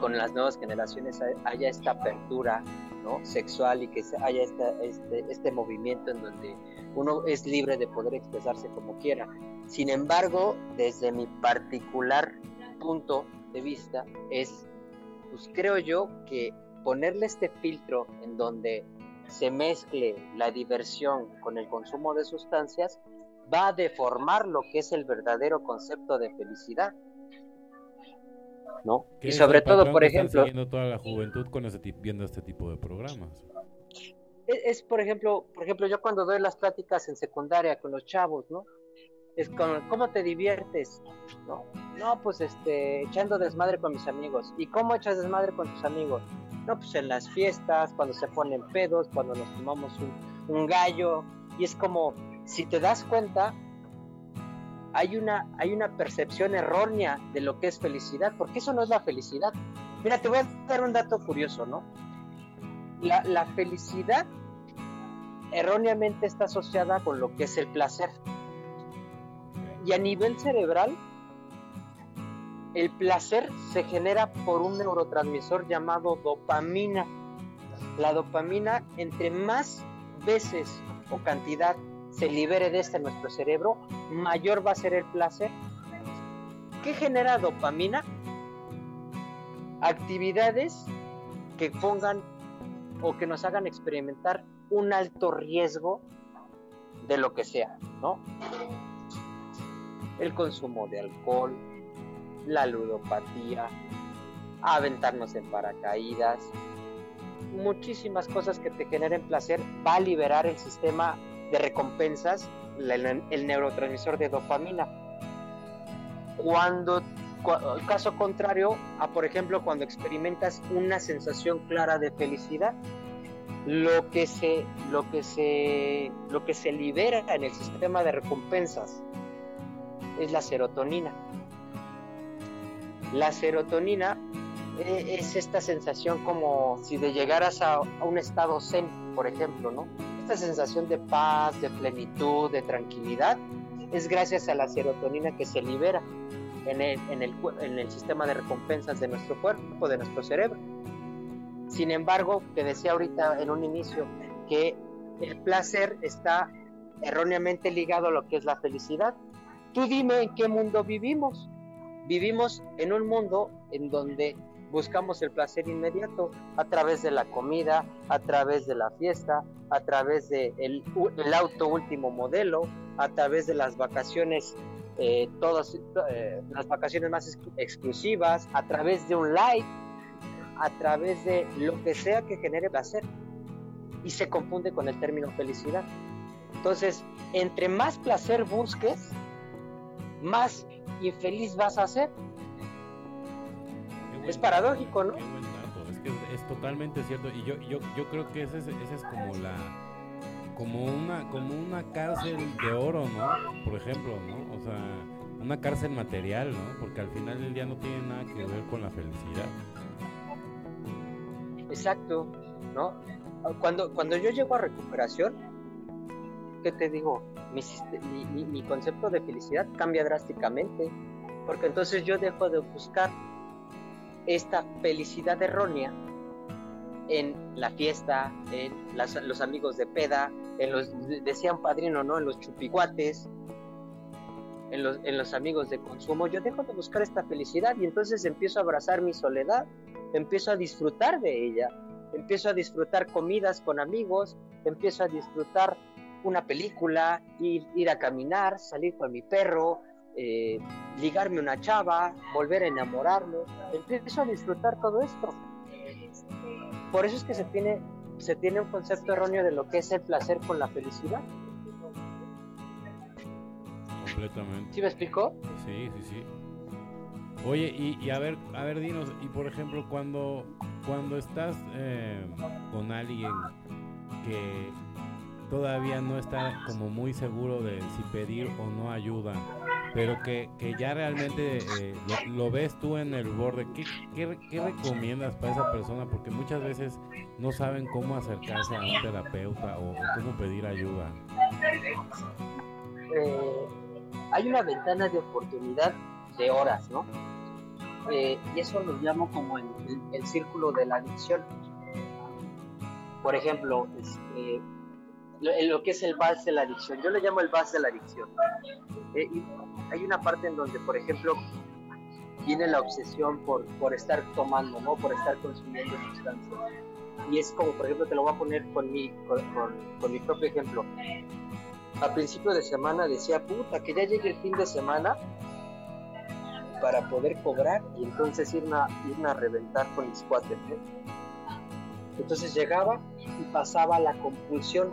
Speaker 2: con las nuevas generaciones haya esta apertura, ¿no? Sexual y que haya este, este movimiento en donde uno es libre de poder expresarse como quiera. Sin embargo, desde mi particular punto de vista, es, pues creo yo que ponerle este filtro en donde se mezcle la diversión con el consumo de sustancias, va a deformar lo que es el verdadero concepto de felicidad. ¿No? Y sobre todo, por ejemplo...
Speaker 1: toda la juventud con viendo este tipo de programas.
Speaker 2: Es, por ejemplo, por ejemplo, yo cuando doy las pláticas en secundaria con los chavos, ¿no? Es con, ¿cómo te diviertes? ¿No? no, pues este, echando desmadre con mis amigos. ¿Y cómo echas desmadre con tus amigos? No, pues en las fiestas, cuando se ponen pedos, cuando nos tomamos un, gallo. Y es como, si te das cuenta, hay una, hay una percepción errónea de lo que es felicidad, porque eso no es la felicidad. Mira, te voy a dar un dato curioso, ¿no? La, la felicidad erróneamente está asociada con lo que es el placer. Y a nivel cerebral, el placer se genera por un neurotransmisor llamado dopamina. La dopamina, entre más veces o cantidad se libere de este nuestro cerebro, mayor va a ser el placer. ¿Qué genera dopamina? Actividades que pongan o que nos hagan experimentar un alto riesgo de lo que sea, ¿no? El consumo de alcohol, la ludopatía, aventarnos en paracaídas, muchísimas cosas que te generen placer, va a liberar el sistema de recompensas el, neurotransmisor de dopamina. Cuando, caso contrario a, por ejemplo, cuando experimentas una sensación clara de felicidad, lo que se, lo que se, lo que se libera en el sistema de recompensas es la serotonina. La serotonina eh, es esta sensación como si de llegaras a, un estado zen, por ejemplo, ¿no? Esta sensación de paz, de plenitud, de tranquilidad, es gracias a la serotonina que se libera en el, sistema de recompensas de nuestro cuerpo, de nuestro cerebro. Sin embargo, te decía ahorita en un inicio que el placer está erróneamente ligado a lo que es la felicidad. Tú dime en qué mundo vivimos. Vivimos en un mundo en donde buscamos el placer inmediato a través de la comida, a través de la fiesta, a través del de el auto último modelo, a través de las vacaciones, eh, todas eh, las vacaciones más exclusivas, a través de un like, a través de lo que sea que genere placer. Y se confunde con el término felicidad. Entonces, entre más placer busques, más infeliz vas a ser es paradójico, ¿no?
Speaker 1: Es que es, totalmente cierto. Y yo, yo, yo creo que ese, ese es como la como una como una cárcel de oro, ¿no? Por ejemplo, ¿no? O sea, una cárcel material, ¿no? Porque al final del día no tiene nada que ver con la felicidad.
Speaker 2: Exacto, ¿no? Cuando, cuando yo llego a recuperación, ¿qué te digo? Mi, concepto de felicidad cambia drásticamente, porque entonces yo dejo de buscar esta felicidad errónea en la fiesta, en los amigos de peda, en los, decían padrino, ¿no? En los los, en los amigos de consumo. Yo dejo de buscar esta felicidad y entonces empiezo a abrazar mi soledad, empiezo a disfrutar de ella, empiezo a disfrutar comidas con amigos, empiezo a disfrutar una película, ir, ir a caminar, salir con mi perro, eh, ligarme una chava, volver a enamorarme, empiezo a disfrutar todo esto. Por eso es que se tiene, se tiene un concepto erróneo de lo que es el placer con la felicidad.
Speaker 1: Completamente.
Speaker 2: ¿Sí me explicó?
Speaker 1: Sí, sí, sí. Oye, y, a ver, a ver, dinos, y por ejemplo, cuando, cuando estás eh, con alguien que todavía no está como muy seguro de si pedir o no ayuda, pero que, que ya realmente eh, lo, ves tú en el borde, ¿Qué, ¿qué, recomiendas para esa persona? Porque muchas veces no saben cómo acercarse a un terapeuta o, cómo pedir ayuda.
Speaker 2: Eh, hay una ventana de oportunidad de horas, ¿no? Eh, y eso lo llamo como el, el, círculo de la adicción. Por ejemplo, este, en lo que es el vals de la adicción. Yo le llamo el vals de la adicción. Eh, hay una parte en donde, por ejemplo, viene la obsesión por, por estar tomando, ¿no? Por estar consumiendo sustancias. Y es como, por ejemplo, te lo voy a poner con mi, con, con, mi propio ejemplo. A principio de semana decía, puta, que ya llegue el fin de semana para poder cobrar y entonces irme a, irme a reventar con mis cuates, Entonces llegaba y pasaba la compulsión.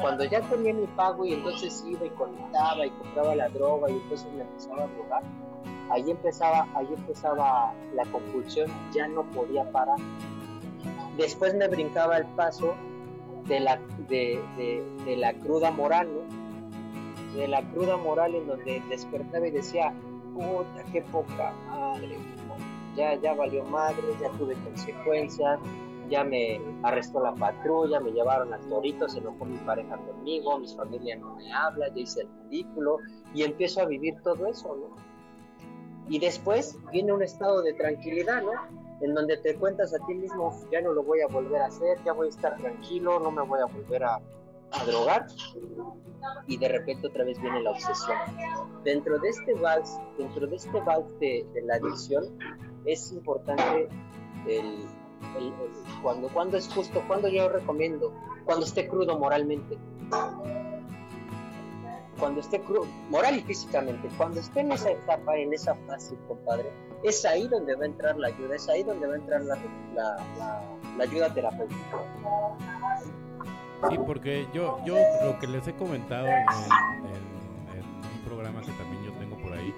Speaker 2: Cuando ya tenía mi pago y entonces iba y conectaba y compraba la droga y entonces me empezaba a drogar, ahí empezaba, ahí empezaba la compulsión, ya no podía parar. Después me brincaba el paso de la, de, de, la cruda moral, ¿no? De la cruda moral en donde despertaba y decía, puta, qué poca madre, ya, ya valió madre, ya tuve consecuencias, ya me arrestó la patrulla, me llevaron al torito, se enojó mi pareja conmigo, mi familia no me habla, yo hice el ridículo y empiezo a vivir todo eso, ¿no? Y después viene un estado de tranquilidad, ¿no? En donde te cuentas a ti mismo, ya no lo voy a volver a hacer, ya voy a estar tranquilo, no me voy a volver a, drogar. Y de repente otra vez viene la obsesión. Dentro de este vals, dentro de este vals de la adicción, es importante el, cuando, cuando es justo, cuando yo recomiendo, cuando esté crudo moralmente. Cuando esté crudo, moral y físicamente, cuando esté en esa etapa, en esa fase, compadre, es ahí donde va a entrar la ayuda, es ahí donde va a entrar la, la, ayuda terapéutica.
Speaker 1: Sí, porque yo, yo lo que les he comentado en, en un programa que también yo tengo por ahí,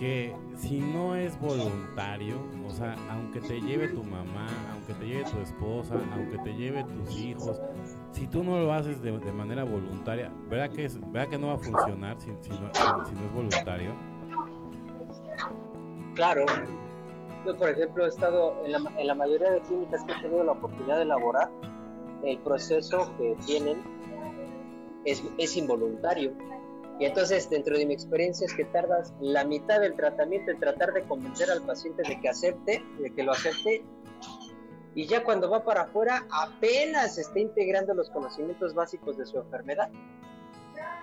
Speaker 1: que si no es voluntario, o sea, aunque te lleve tu mamá, aunque te lleve tu esposa, aunque te lleve tus hijos, si tú no lo haces de, manera voluntaria, ¿verdad que, es, ¿verdad que no va a funcionar si, no, es voluntario?
Speaker 2: Claro, Yo, por ejemplo, he estado en la, en la mayoría de clínicas que he tenido la oportunidad de elaborar, el proceso que tienen es, es involuntario. Y entonces, dentro de mi experiencia, es que tardas la mitad del tratamiento en tratar de convencer al paciente de que acepte, de que lo acepte, y ya cuando va para afuera, apenas está integrando los conocimientos básicos de su enfermedad,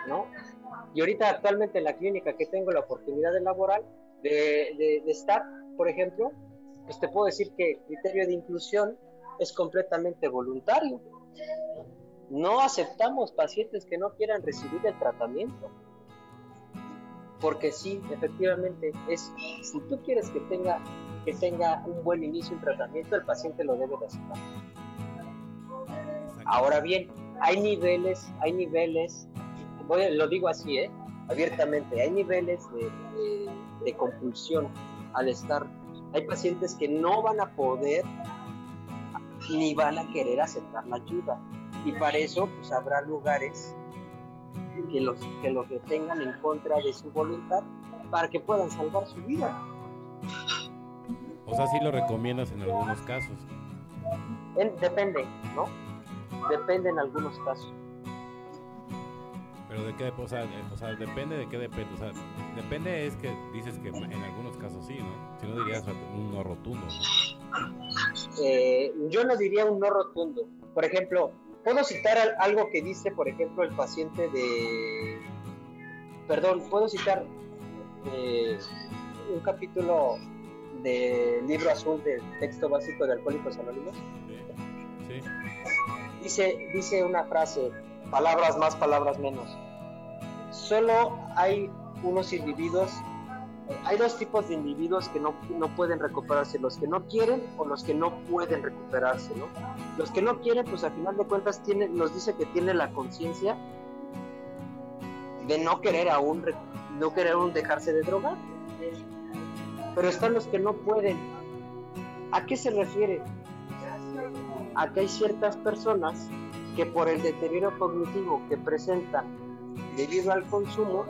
Speaker 2: ¿no? Y ahorita, actualmente, en la clínica que tengo la oportunidad de laboral, de, de, de estar, por ejemplo, pues te puedo decir que el criterio de inclusión es completamente voluntario. No aceptamos pacientes que no quieran recibir el tratamiento. Porque sí, efectivamente, es si tú quieres que tenga, que tenga un buen inicio en tratamiento, el paciente lo debe de aceptar. Ahora bien, hay niveles, hay niveles, voy, lo digo así, ¿eh? abiertamente, hay niveles de, de, de compulsión al estar. Hay pacientes que no van a poder ni van a querer aceptar la ayuda. Y para eso, pues habrá lugares que los, que los detengan en contra de su voluntad para que puedan salvar su vida.
Speaker 1: O sea, sí lo recomiendas en algunos casos.
Speaker 2: En, depende, ¿no? Depende en algunos casos.
Speaker 1: Pero de qué, o sea, o sea, depende de qué depende. O sea, depende es que dices que en algunos casos sí, ¿no? Si no dirías un no rotundo, ¿no?
Speaker 2: Eh, yo no diría un no rotundo. Por ejemplo, puedo citar algo que dice, por ejemplo, el paciente de... Perdón, puedo citar eh, un capítulo del libro azul del texto básico de Alcohólicos Anónimos.
Speaker 1: Sí. sí.
Speaker 2: Dice, dice una frase, palabras más, palabras menos. Solo hay unos individuos hay dos tipos de individuos que no, no, pueden recuperarse, los que no quieren o los que no pueden recuperarse, ¿no? Los que no quieren, pues al final de cuentas nos dice que tiene la conciencia de no querer aún, no querer aún dejarse de drogar. Pero están los que no pueden. ¿A qué se refiere? A que hay ciertas personas que por el deterioro cognitivo que presentan debido al consumo,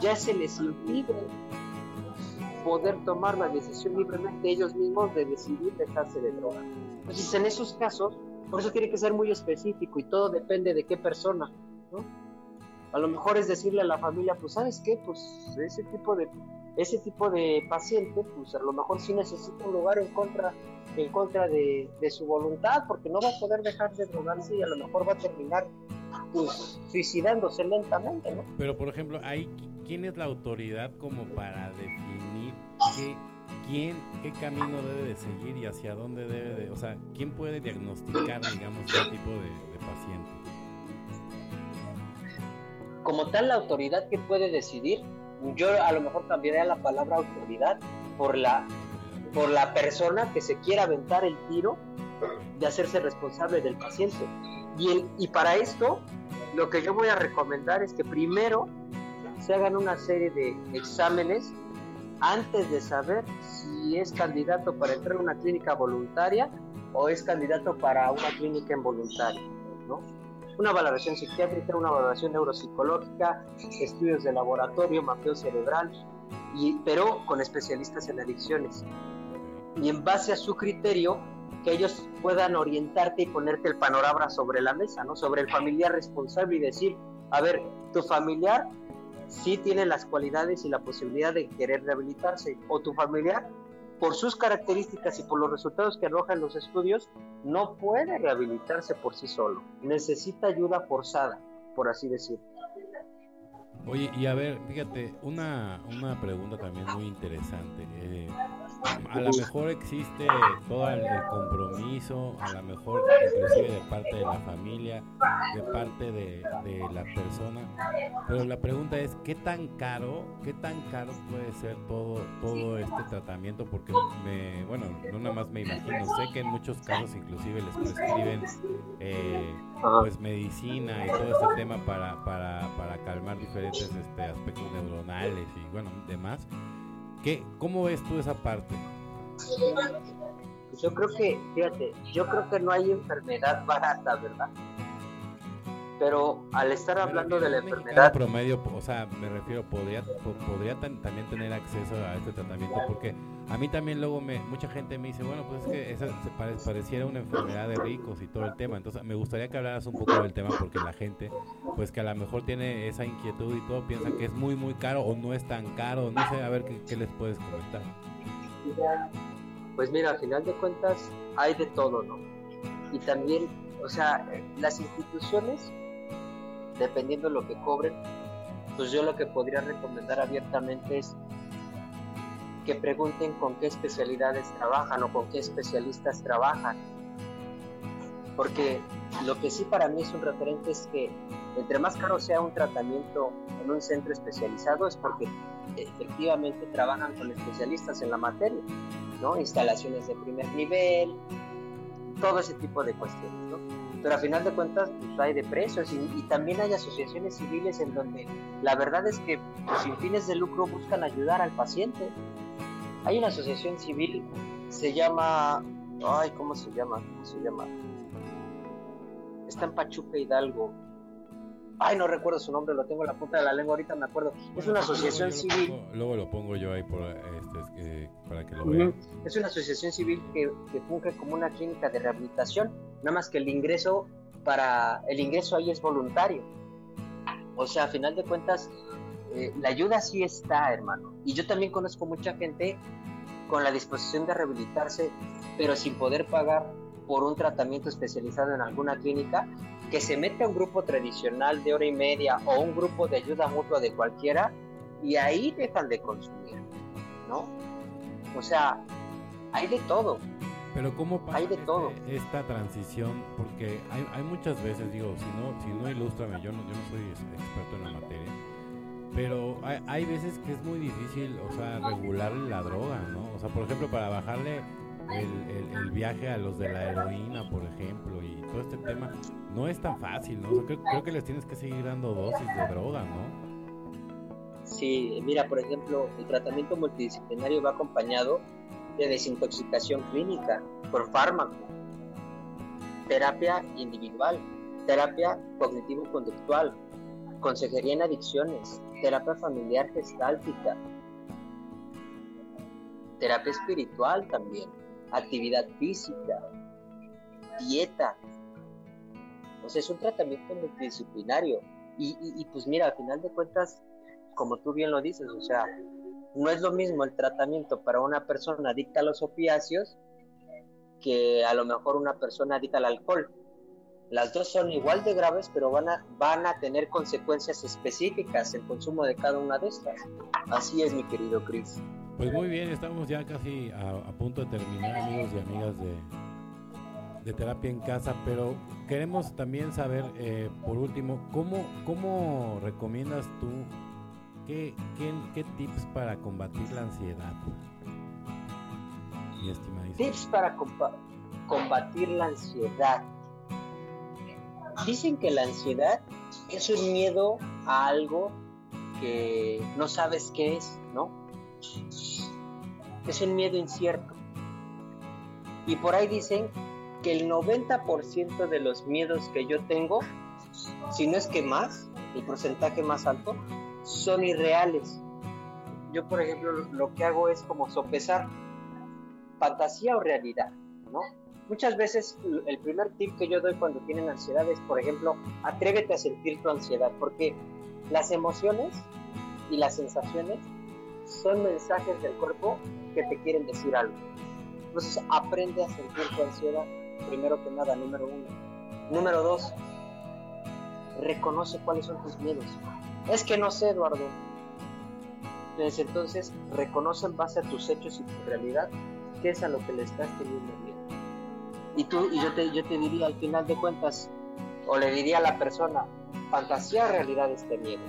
Speaker 2: ya se les impide poder tomar la decisión libremente ellos mismos de decidir dejarse de droga. Entonces, en esos casos, por eso tiene que ser muy específico y todo depende de qué persona, ¿no? A lo mejor es decirle a la familia, pues, ¿sabes qué? Pues ese tipo de, ese tipo de paciente, pues a lo mejor sí necesita un lugar en contra, en contra de, de su voluntad, porque no va a poder dejar de drogarse y a lo mejor va a terminar pues, suicidándose lentamente, ¿no?
Speaker 1: Pero, por ejemplo, hay, ¿quién es la autoridad como para definir qué, quién, qué camino debe de seguir y hacia dónde debe de... O sea, ¿quién puede diagnosticar, digamos, este tipo de, de paciente?
Speaker 2: Como tal, la autoridad que puede decidir, yo a lo mejor cambiaría la palabra autoridad por la, por la persona que se quiera aventar el tiro de hacerse responsable del paciente. Y, el, y para esto, lo que yo voy a recomendar es que primero se hagan una serie de exámenes antes de saber si es candidato para entrar a una clínica voluntaria o es candidato para una clínica involuntaria, ¿no? Una valoración psiquiátrica, una valoración neuropsicológica, estudios de laboratorio, mapeo cerebral, y, pero con especialistas en adicciones. Y en base a su criterio, que ellos puedan orientarte y ponerte el panorama sobre la mesa, ¿no? Sobre el familiar responsable y decir, a ver, tu familiar sí tiene las cualidades y la posibilidad de querer rehabilitarse, o tu familiar, por sus características y por los resultados que arrojan los estudios, no puede rehabilitarse por sí solo, necesita ayuda forzada, por así decirlo.
Speaker 1: Oye, y a ver, fíjate, una, una pregunta también muy interesante. Eh, a lo mejor existe todo el, compromiso, a lo mejor inclusive de parte de la familia, de parte de, de, la persona, pero la pregunta es qué tan caro, qué tan caro puede ser todo todo este tratamiento, porque me, bueno, no nada más me imagino, sé que en muchos casos inclusive les prescriben eh, pues medicina y todo este tema para, para, para calmar diferentes este, aspectos neuronales y bueno, demás. ¿Qué, ¿Cómo ves tú esa parte?
Speaker 2: Yo creo que, fíjate, yo creo que no hay enfermedad barata, ¿verdad? Pero al estar hablando de la enfermedad...
Speaker 1: promedio, o sea, me refiero, podría, podría también tener acceso a este tratamiento porque a mí también luego me, mucha gente me dice, bueno, pues es que esa se pareciera una enfermedad de ricos y todo el tema. Entonces me gustaría que hablaras un poco del tema porque la gente, pues que a lo mejor tiene esa inquietud y todo, piensa que es muy, muy caro o no es tan caro. No sé, a ver qué, qué les puedes comentar.
Speaker 2: Pues mira, al final de cuentas hay de todo, ¿no? Y también, o sea, las instituciones, dependiendo de lo que cobren, pues yo lo que podría recomendar abiertamente es que pregunten con qué especialidades trabajan o con qué especialistas trabajan. Porque lo que sí para mí es un referente es que entre más caro sea un tratamiento en un centro especializado es porque efectivamente trabajan con especialistas en la materia, ¿no? Instalaciones de primer nivel, todo ese tipo de cuestiones, ¿no? Pero a final de cuentas pues, hay de precios y, también hay asociaciones civiles en donde la verdad es que pues, sin fines de lucro buscan ayudar al paciente. Hay una asociación civil, se llama, ay, ¿cómo se llama? ¿Cómo se llama? Está en Pachuca Hidalgo, ay, no recuerdo su nombre, lo tengo en la punta de la lengua, ahorita me acuerdo. Es una asociación civil.
Speaker 1: luego lo pongo yo ahí por, este, para que lo vean.
Speaker 2: Es una asociación civil que, que funge como una clínica de rehabilitación, nada más que el ingreso para el ingreso ahí es voluntario. O sea, a final de cuentas, eh, la ayuda sí está, hermano. Y yo también conozco mucha gente con la disposición de rehabilitarse, pero sin poder pagar por un tratamiento especializado en alguna clínica, que se mete a un grupo tradicional de hora y media o un grupo de ayuda mutua de cualquiera y ahí dejan de consumir, ¿no? O sea, hay de todo.
Speaker 1: Pero ¿cómo pasa hay de todo. esta transición? Porque hay, hay, muchas veces, digo, si no, si no ilústrame, yo no, yo no soy experto en la materia, pero hay, hay veces que es muy difícil, o sea, regular la droga, ¿no? O sea, por ejemplo, para bajarle el, el, viaje a los de la heroína, por ejemplo, y todo este tema, no es tan fácil, ¿no? creo, que les tienes que seguir dando dosis de droga, ¿no?
Speaker 2: Sí, mira, por ejemplo, el tratamiento multidisciplinario va acompañado de desintoxicación clínica por fármaco, terapia individual, terapia cognitivo-conductual, consejería en adicciones, terapia familiar gestáltica, terapia espiritual también actividad física, dieta. O sea, es un tratamiento multidisciplinario. Y, pues mira, al final de cuentas, como tú bien lo dices, o sea, no es lo mismo el tratamiento para una persona adicta a los opiáceos que a lo mejor una persona adicta al alcohol. Las dos son igual de graves, pero van a, van a tener consecuencias específicas el consumo de cada una de estas. Así es, mi querido Chris.
Speaker 1: Pues muy bien, estamos ya casi a, punto de terminar, amigos y amigas de, de, terapia en casa, pero queremos también saber, eh, por último, ¿cómo, cómo recomiendas tú, qué, tips para combatir la ansiedad?
Speaker 2: Mi estimadísimo. Tips para combatir la ansiedad. Dicen que la ansiedad es un miedo a algo que no sabes qué es, ¿no? Es un miedo incierto. Y por ahí dicen que el 90% de los miedos que yo tengo, si no es que más, el porcentaje más alto, son irreales. Yo, por ejemplo, lo que hago es como sopesar fantasía o realidad, ¿no? Muchas veces el primer tip que yo doy cuando tienen ansiedad es, por ejemplo, atrévete a sentir tu ansiedad, porque las emociones y las sensaciones son mensajes del cuerpo que te quieren decir algo. Entonces aprende a sentir tu ansiedad, primero que nada, número uno. Número dos, reconoce cuáles son tus miedos. Es que no sé, Eduardo. Entonces, entonces reconoce en base a tus hechos y tu realidad qué es a lo que le estás teniendo miedo. Y tú, y yo te, yo te diría al final de cuentas, o le diría a la persona, fantasía realidad este miedo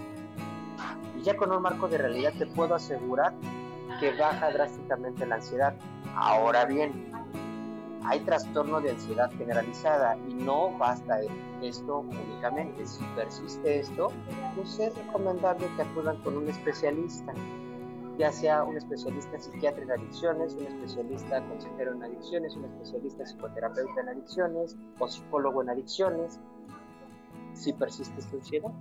Speaker 2: ya con un marco de realidad te puedo asegurar que baja drásticamente la ansiedad. Ahora bien, hay trastorno de ansiedad generalizada y no basta esto únicamente. Si persiste esto, pues es recomendable que acudan con un especialista, ya sea un especialista psiquiatra en adicciones, un especialista consejero en adicciones, un especialista psicoterapeuta en adicciones o psicólogo en adicciones, si persiste esta ansiedad.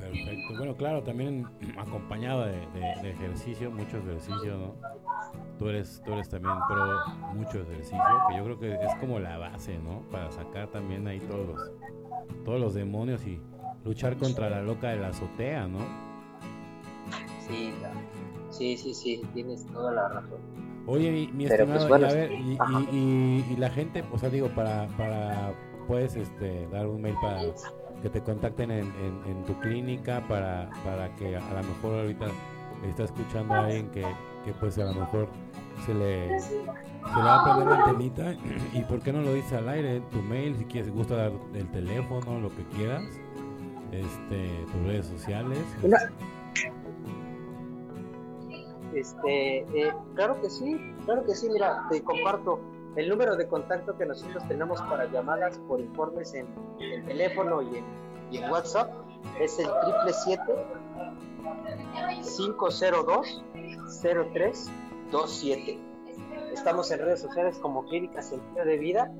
Speaker 1: Perfecto. Bueno, claro, también acompañado de, ejercicio, mucho ejercicio, ¿no? Tú eres, tú eres también pro mucho ejercicio, que yo creo que es como la base, ¿no? Para sacar también ahí todos los, todos los demonios y luchar contra la loca de la azotea, ¿no?
Speaker 2: Sí, sí, sí, sí, tienes toda la razón.
Speaker 1: Oye, mi, pues, estimado, y, a ver, y, y, la gente, o sea, digo, para, para, puedes este, dar un mail para que te contacten en, en, tu clínica para, para que a, lo mejor ahorita está escuchando a alguien que, que pues a lo mejor se le, se le va a perder la antenita y por qué no lo dice al aire tu mail si quieres gusta dar el teléfono lo que quieras este tus redes sociales.
Speaker 2: Este eh, claro que sí claro que sí mira te comparto el número de contacto que nosotros tenemos para llamadas por informes en, teléfono y en, WhatsApp es el 777-502-0327. Estamos en redes sociales como Clínica Sentido de Vida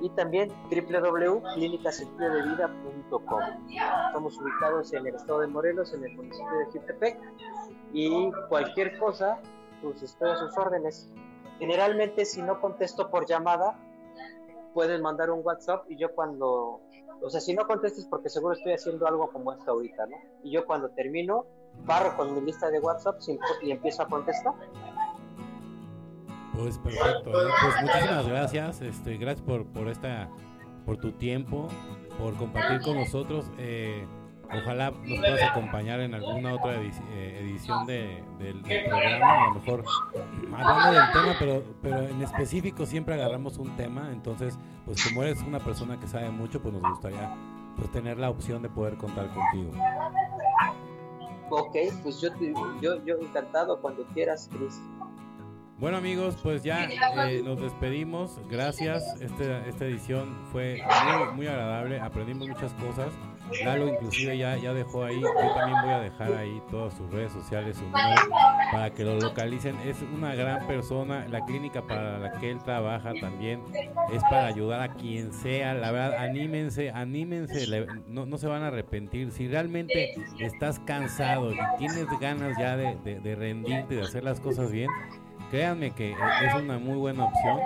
Speaker 2: y también www.clinicasentidodevida.com. Estamos ubicados en el estado de Morelos, en el municipio de Jutepec y cualquier cosa, pues estoy sus órdenes. Generalmente si no contesto por llamada, pueden mandar un WhatsApp y yo cuando, o sea, si no contestes porque seguro estoy haciendo algo como esto ahorita, ¿no? Y yo cuando termino, barro con mi lista de WhatsApp y empiezo a contestar.
Speaker 1: Pues perfecto, ¿eh? pues muchísimas gracias, este, gracias por, por esta, por tu tiempo, por compartir con nosotros. Eh, Ojalá nos puedas acompañar en alguna otra eh, edición de, del, programa, a lo mejor hablando del tema, pero, pero en específico siempre agarramos un tema, entonces, pues como eres una persona que sabe mucho, pues nos gustaría pues tener la opción de poder contar contigo.
Speaker 2: Ok, pues yo, yo, yo encantado cuando quieras, Cris.
Speaker 1: Bueno amigos, pues ya eh, nos despedimos. Gracias. Este, esta edición fue muy, muy agradable. Aprendimos muchas cosas. Lalo inclusive ya, ya dejó ahí, yo también voy a dejar ahí todas sus redes sociales, su número, para que lo localicen. Es una gran persona, la clínica para la que él trabaja también es para ayudar a quien sea. La verdad, anímense, anímense, no, no se van a arrepentir. Si realmente estás cansado y tienes ganas ya de, de, de rendirte, de hacer las cosas bien, créanme que es una muy buena opción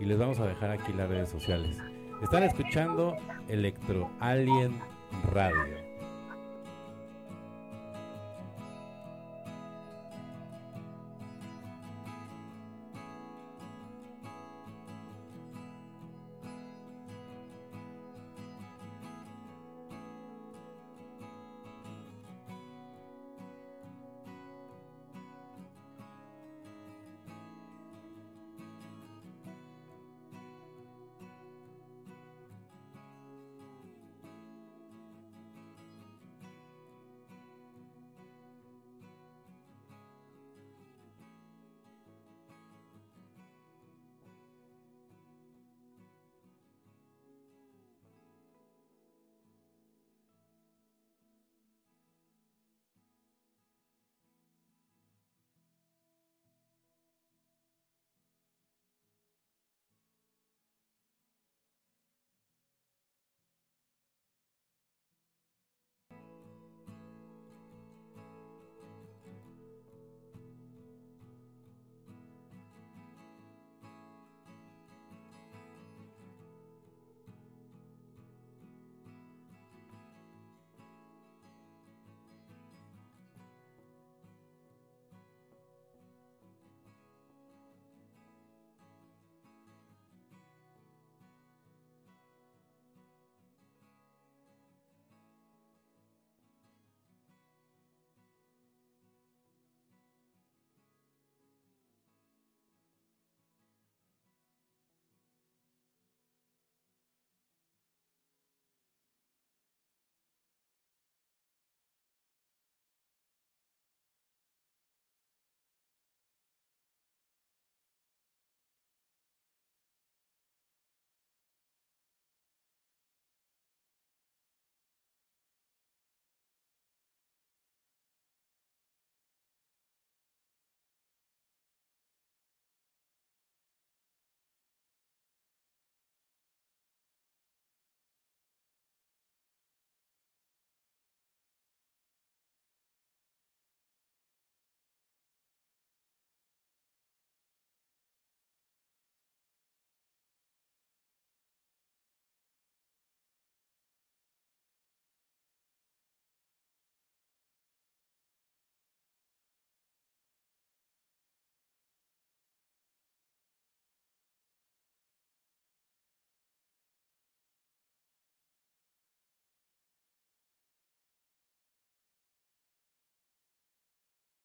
Speaker 1: y les vamos a dejar aquí las redes sociales. Están escuchando Electro Alien Radio.